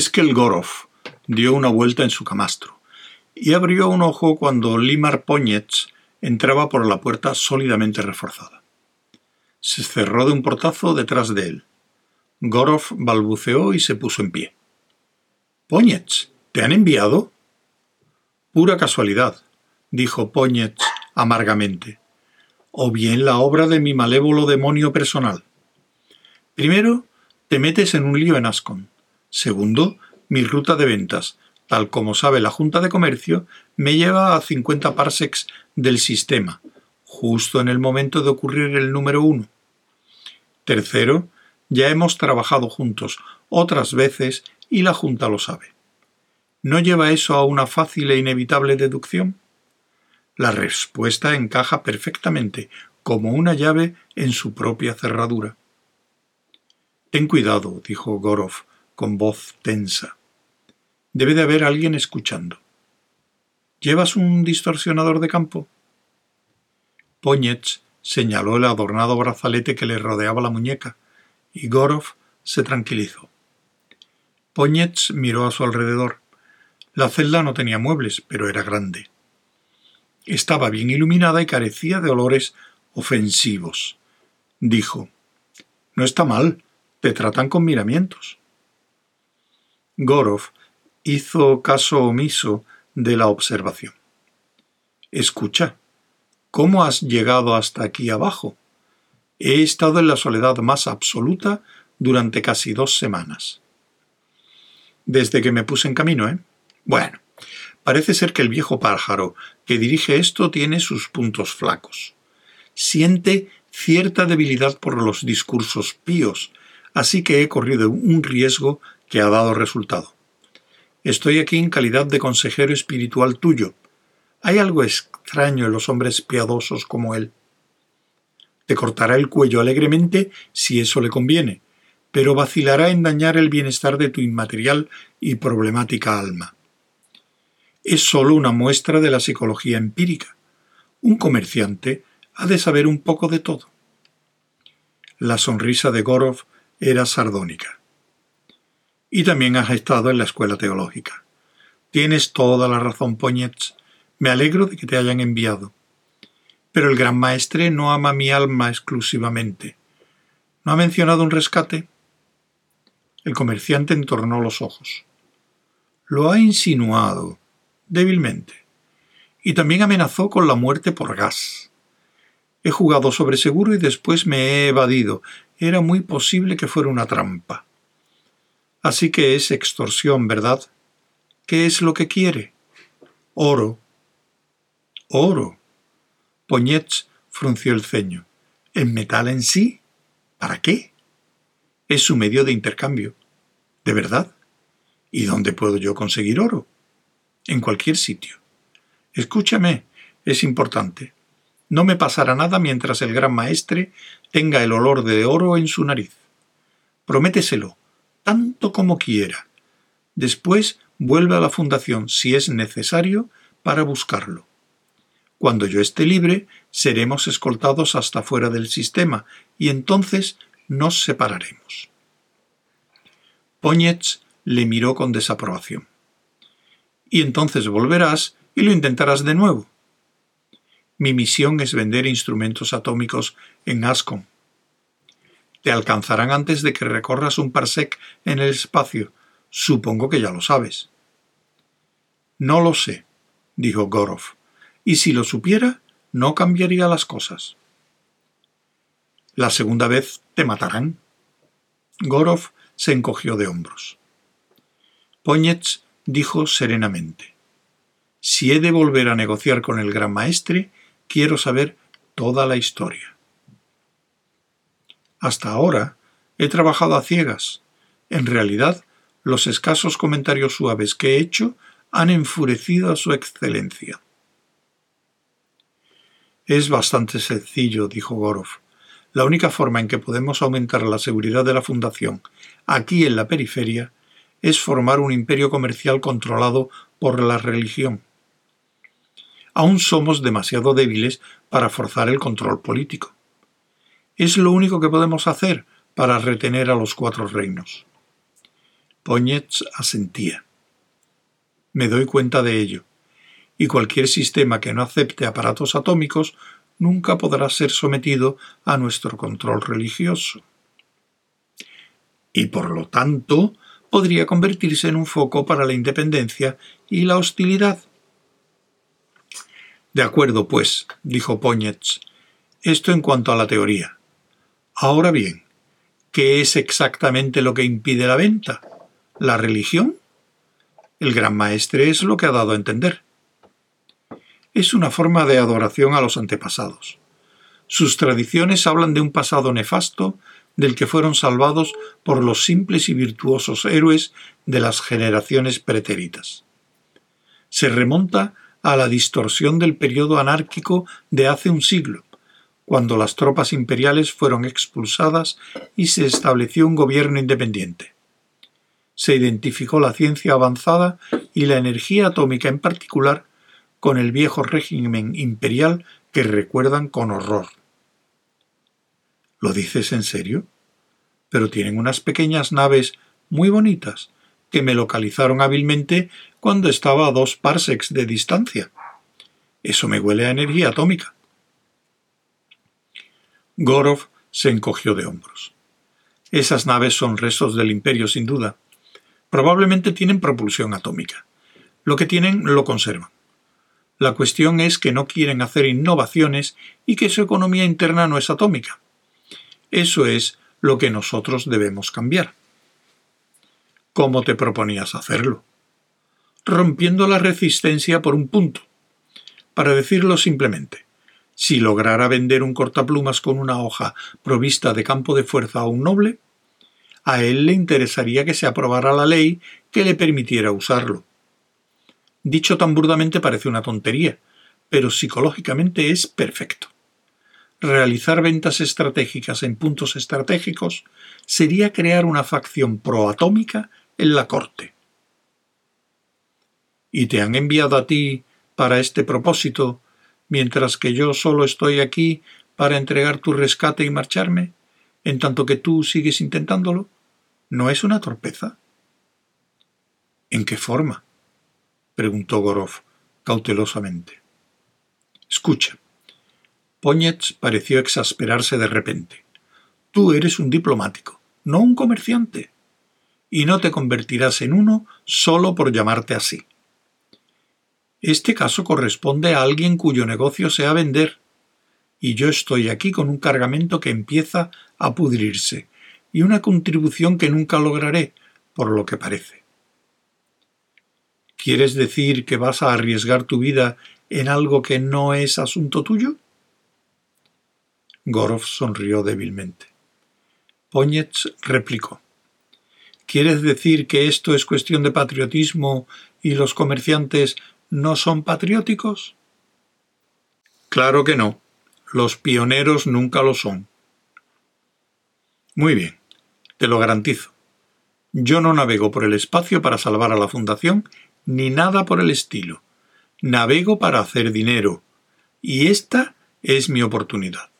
Eskelgorov dio una vuelta en su camastro y abrió un ojo cuando Limar Poñets entraba por la puerta sólidamente reforzada. Se cerró de un portazo detrás de él. Gorov balbuceó y se puso en pie. Poñets, ¿te han enviado? Pura casualidad, dijo Poñets amargamente. O bien la obra de mi malévolo demonio personal. Primero, te metes en un lío en Ascon. Segundo, mi ruta de ventas, tal como sabe la Junta de Comercio, me lleva a 50 parsecs del sistema, justo en el momento de ocurrir el número uno. Tercero, ya hemos trabajado juntos otras veces y la Junta lo sabe. ¿No lleva eso a una fácil e inevitable deducción? La respuesta encaja perfectamente, como una llave en su propia cerradura. Ten cuidado, dijo Gorov con voz tensa. Debe de haber alguien escuchando. ¿Llevas un distorsionador de campo? Poñets señaló el adornado brazalete que le rodeaba la muñeca, y Gorov se tranquilizó. Poñets miró a su alrededor. La celda no tenía muebles, pero era grande. Estaba bien iluminada y carecía de olores ofensivos. Dijo No está mal, te tratan con miramientos. Gorov hizo caso omiso de la observación. Escucha, ¿cómo has llegado hasta aquí abajo? He estado en la soledad más absoluta durante casi dos semanas. Desde que me puse en camino, ¿eh? Bueno, parece ser que el viejo pájaro que dirige esto tiene sus puntos flacos. Siente cierta debilidad por los discursos píos, así que he corrido un riesgo que ha dado resultado. Estoy aquí en calidad de consejero espiritual tuyo. Hay algo extraño en los hombres piadosos como él. Te cortará el cuello alegremente si eso le conviene, pero vacilará en dañar el bienestar de tu inmaterial y problemática alma. Es sólo una muestra de la psicología empírica. Un comerciante ha de saber un poco de todo. La sonrisa de Gorov era sardónica y también has estado en la escuela teológica. Tienes toda la razón, Poñets. Me alegro de que te hayan enviado. Pero el gran maestre no ama mi alma exclusivamente. ¿No ha mencionado un rescate? El comerciante entornó los ojos. Lo ha insinuado, débilmente. Y también amenazó con la muerte por gas. He jugado sobre seguro y después me he evadido. Era muy posible que fuera una trampa. Así que es extorsión, ¿verdad? ¿Qué es lo que quiere? Oro. Oro. Poñets frunció el ceño. ¿En metal en sí? ¿Para qué? Es su medio de intercambio. ¿De verdad? ¿Y dónde puedo yo conseguir oro? En cualquier sitio. Escúchame, es importante. No me pasará nada mientras el gran maestre tenga el olor de oro en su nariz. Prométeselo tanto como quiera. Después vuelve a la fundación si es necesario para buscarlo. Cuando yo esté libre, seremos escoltados hasta fuera del sistema y entonces nos separaremos. Poñets le miró con desaprobación. Y entonces volverás y lo intentarás de nuevo. Mi misión es vender instrumentos atómicos en Ascom te alcanzarán antes de que recorras un parsec en el espacio. Supongo que ya lo sabes. No lo sé, dijo Gorov, y si lo supiera, no cambiaría las cosas. La segunda vez te matarán. Gorov se encogió de hombros. Poñets dijo serenamente: Si he de volver a negociar con el gran maestre, quiero saber toda la historia. Hasta ahora he trabajado a ciegas. En realidad, los escasos comentarios suaves que he hecho han enfurecido a su excelencia. Es bastante sencillo, dijo Gorov. La única forma en que podemos aumentar la seguridad de la Fundación aquí en la periferia es formar un imperio comercial controlado por la religión. Aún somos demasiado débiles para forzar el control político. Es lo único que podemos hacer para retener a los cuatro reinos. Poñetz asentía. Me doy cuenta de ello, y cualquier sistema que no acepte aparatos atómicos nunca podrá ser sometido a nuestro control religioso. Y por lo tanto, podría convertirse en un foco para la independencia y la hostilidad. De acuerdo, pues, dijo Poñetz, esto en cuanto a la teoría. Ahora bien, ¿qué es exactamente lo que impide la venta? ¿La religión? El gran maestre es lo que ha dado a entender. Es una forma de adoración a los antepasados. Sus tradiciones hablan de un pasado nefasto del que fueron salvados por los simples y virtuosos héroes de las generaciones pretéritas. Se remonta a la distorsión del periodo anárquico de hace un siglo, cuando las tropas imperiales fueron expulsadas y se estableció un gobierno independiente. Se identificó la ciencia avanzada y la energía atómica en particular con el viejo régimen imperial que recuerdan con horror. ¿Lo dices en serio? Pero tienen unas pequeñas naves muy bonitas que me localizaron hábilmente cuando estaba a dos parsecs de distancia. Eso me huele a energía atómica. Gorov se encogió de hombros. Esas naves son restos del imperio, sin duda. Probablemente tienen propulsión atómica. Lo que tienen lo conservan. La cuestión es que no quieren hacer innovaciones y que su economía interna no es atómica. Eso es lo que nosotros debemos cambiar. ¿Cómo te proponías hacerlo? Rompiendo la resistencia por un punto. Para decirlo simplemente, si lograra vender un cortaplumas con una hoja provista de campo de fuerza a un noble, a él le interesaría que se aprobara la ley que le permitiera usarlo. Dicho tan burdamente parece una tontería, pero psicológicamente es perfecto realizar ventas estratégicas en puntos estratégicos sería crear una facción proatómica en la corte. ¿Y te han enviado a ti para este propósito, mientras que yo solo estoy aquí para entregar tu rescate y marcharme, en tanto que tú sigues intentándolo? ¿No es una torpeza? ¿En qué forma? preguntó Gorov cautelosamente. Escucha, Poñetz pareció exasperarse de repente. Tú eres un diplomático, no un comerciante. Y no te convertirás en uno solo por llamarte así. Este caso corresponde a alguien cuyo negocio sea vender. Y yo estoy aquí con un cargamento que empieza a pudrirse y una contribución que nunca lograré, por lo que parece. ¿Quieres decir que vas a arriesgar tu vida en algo que no es asunto tuyo? Gorov sonrió débilmente. Poñetz replicó. ¿Quieres decir que esto es cuestión de patriotismo y los comerciantes no son patrióticos? Claro que no. Los pioneros nunca lo son. Muy bien, te lo garantizo. Yo no navego por el espacio para salvar a la Fundación, ni nada por el estilo. Navego para hacer dinero. Y esta es mi oportunidad.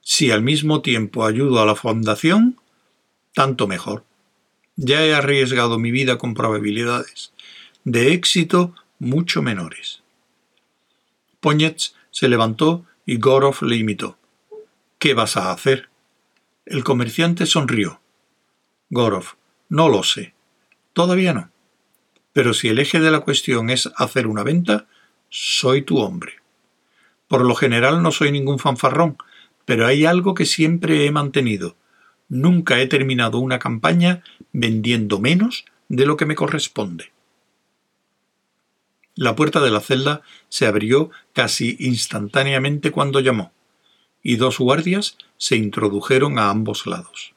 Si al mismo tiempo ayudo a la fundación, tanto mejor. Ya he arriesgado mi vida con probabilidades de éxito mucho menores. Poñetz se levantó y Gorov le imitó. ¿Qué vas a hacer? El comerciante sonrió. Gorov, no lo sé. Todavía no. Pero si el eje de la cuestión es hacer una venta, soy tu hombre. Por lo general no soy ningún fanfarrón, pero hay algo que siempre he mantenido. Nunca he terminado una campaña vendiendo menos de lo que me corresponde. La puerta de la celda se abrió casi instantáneamente cuando llamó, y dos guardias se introdujeron a ambos lados.